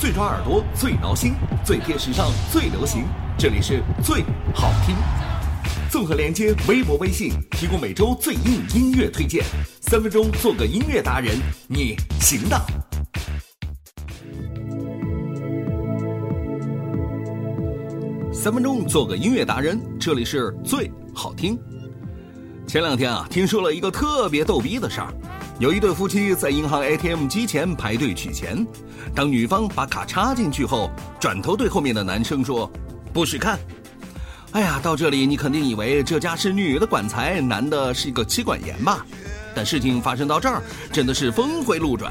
最抓耳朵，最挠心，最贴时尚，最流行。这里是最好听。综合连接微博、微信，提供每周最硬音乐推荐。三分钟做个音乐达人，你行的。三分钟做个音乐达人，这里是最好听。前两天啊，听说了一个特别逗逼的事儿。有一对夫妻在银行 ATM 机前排队取钱，当女方把卡插进去后，转头对后面的男生说：“不许看。”哎呀，到这里你肯定以为这家是女的管财，男的是一个妻管严吧？但事情发生到这儿，真的是峰回路转。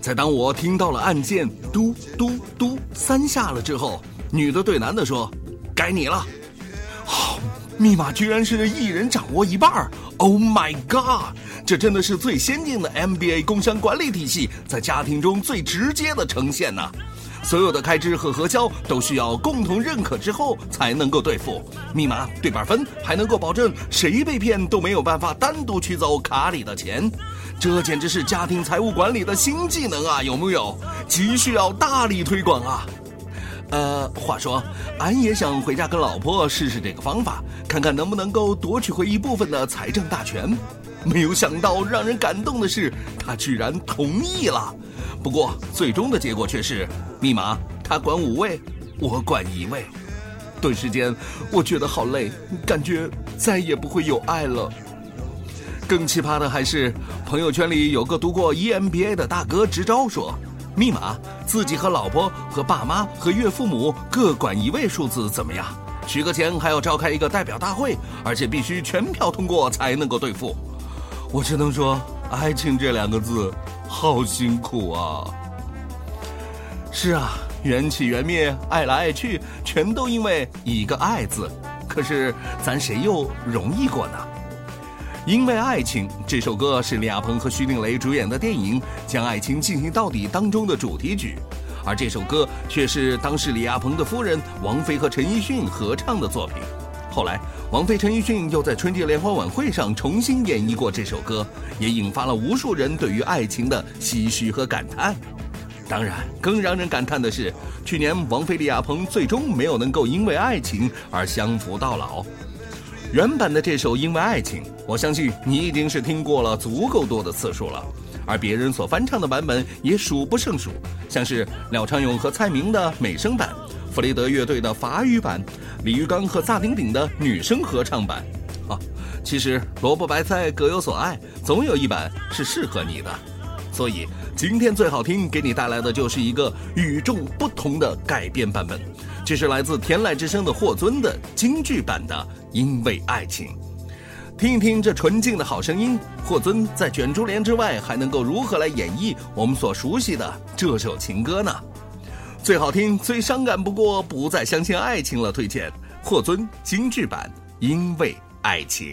在当我听到了按键嘟嘟嘟三下了之后，女的对男的说：“该你了。”好，密码居然是一人掌握一半 Oh my god！这真的是最先进的 MBA 工商管理体系，在家庭中最直接的呈现呢。所有的开支和核销都需要共同认可之后才能够兑付。密码对半分，还能够保证谁被骗都没有办法单独取走卡里的钱。这简直是家庭财务管理的新技能啊！有木有？急需要大力推广啊！呃，话说，俺也想回家跟老婆试试这个方法，看看能不能够夺取回一部分的财政大权。没有想到，让人感动的是，他居然同意了。不过，最终的结果却是，密码他管五位，我管一位。顿时间，我觉得好累，感觉再也不会有爱了。更奇葩的还是，朋友圈里有个读过 EMBA 的大哥支招说，密码自己和老婆和爸妈和岳父母各管一位数字怎么样？取个钱还要召开一个代表大会，而且必须全票通过才能够兑付。我只能说，爱情这两个字，好辛苦啊。是啊，缘起缘灭，爱来爱去，全都因为一个“爱”字。可是，咱谁又容易过呢？因为爱情这首歌是李亚鹏和徐静蕾主演的电影《将爱情进行到底》当中的主题曲，而这首歌却是当时李亚鹏的夫人王菲和陈奕迅合唱的作品。后来，王菲、陈奕迅又在春节联欢晚会上重新演绎过这首歌，也引发了无数人对于爱情的唏嘘和感叹。当然，更让人感叹的是，去年王菲、李亚鹏最终没有能够因为爱情而相扶到老。原版的这首《因为爱情》，我相信你已经是听过了足够多的次数了，而别人所翻唱的版本也数不胜数，像是廖昌永和蔡明的美声版。弗雷德乐队的法语版，李玉刚和萨顶顶的女声合唱版，啊，其实萝卜白菜各有所爱，总有一版是适合你的。所以今天最好听，给你带来的就是一个与众不同的改编版本，这是来自天籁之声的霍尊的京剧版的《因为爱情》。听一听这纯净的好声音，霍尊在卷珠帘之外还能够如何来演绎我们所熟悉的这首情歌呢？最好听、最伤感不过不再相信爱情了。推荐霍尊京剧版《因为爱情》。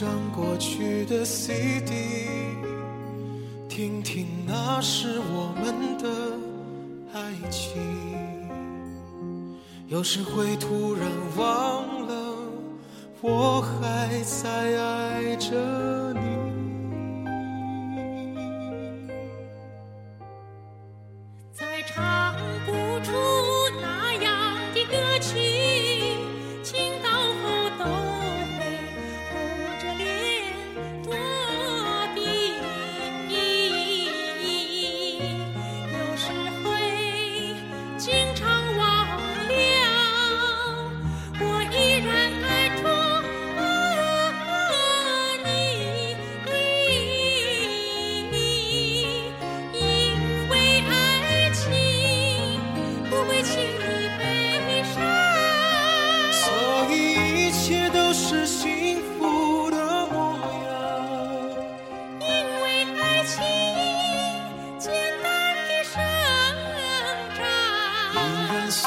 张过去的 CD，听听那是我们的爱情。有时会突然忘了，我还在爱着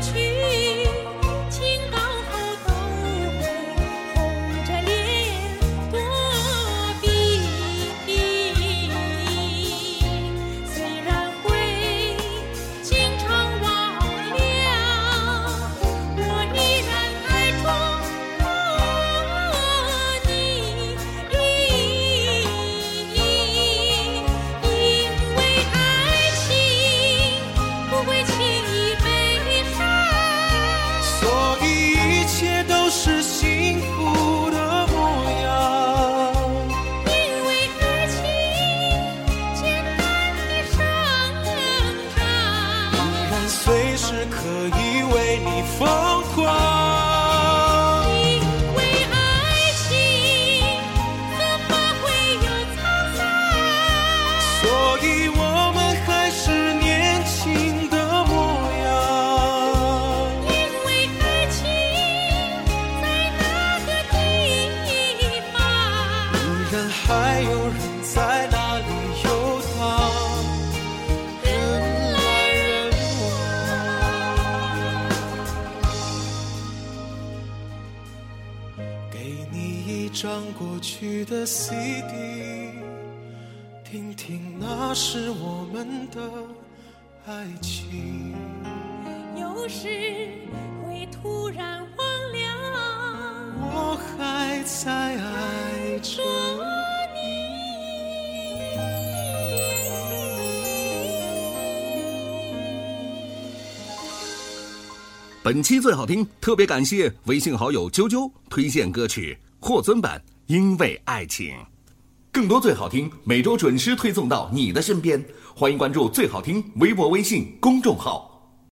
去。以为你疯狂。张过去的 CD，听听那是我们的爱情。有时会突然忘了我还在爱着你本期最好听，特别感谢微信好友啾啾推荐歌曲霍尊版《因为爱情》，更多最好听每周准时推送到你的身边，欢迎关注最好听微博、微信公众号。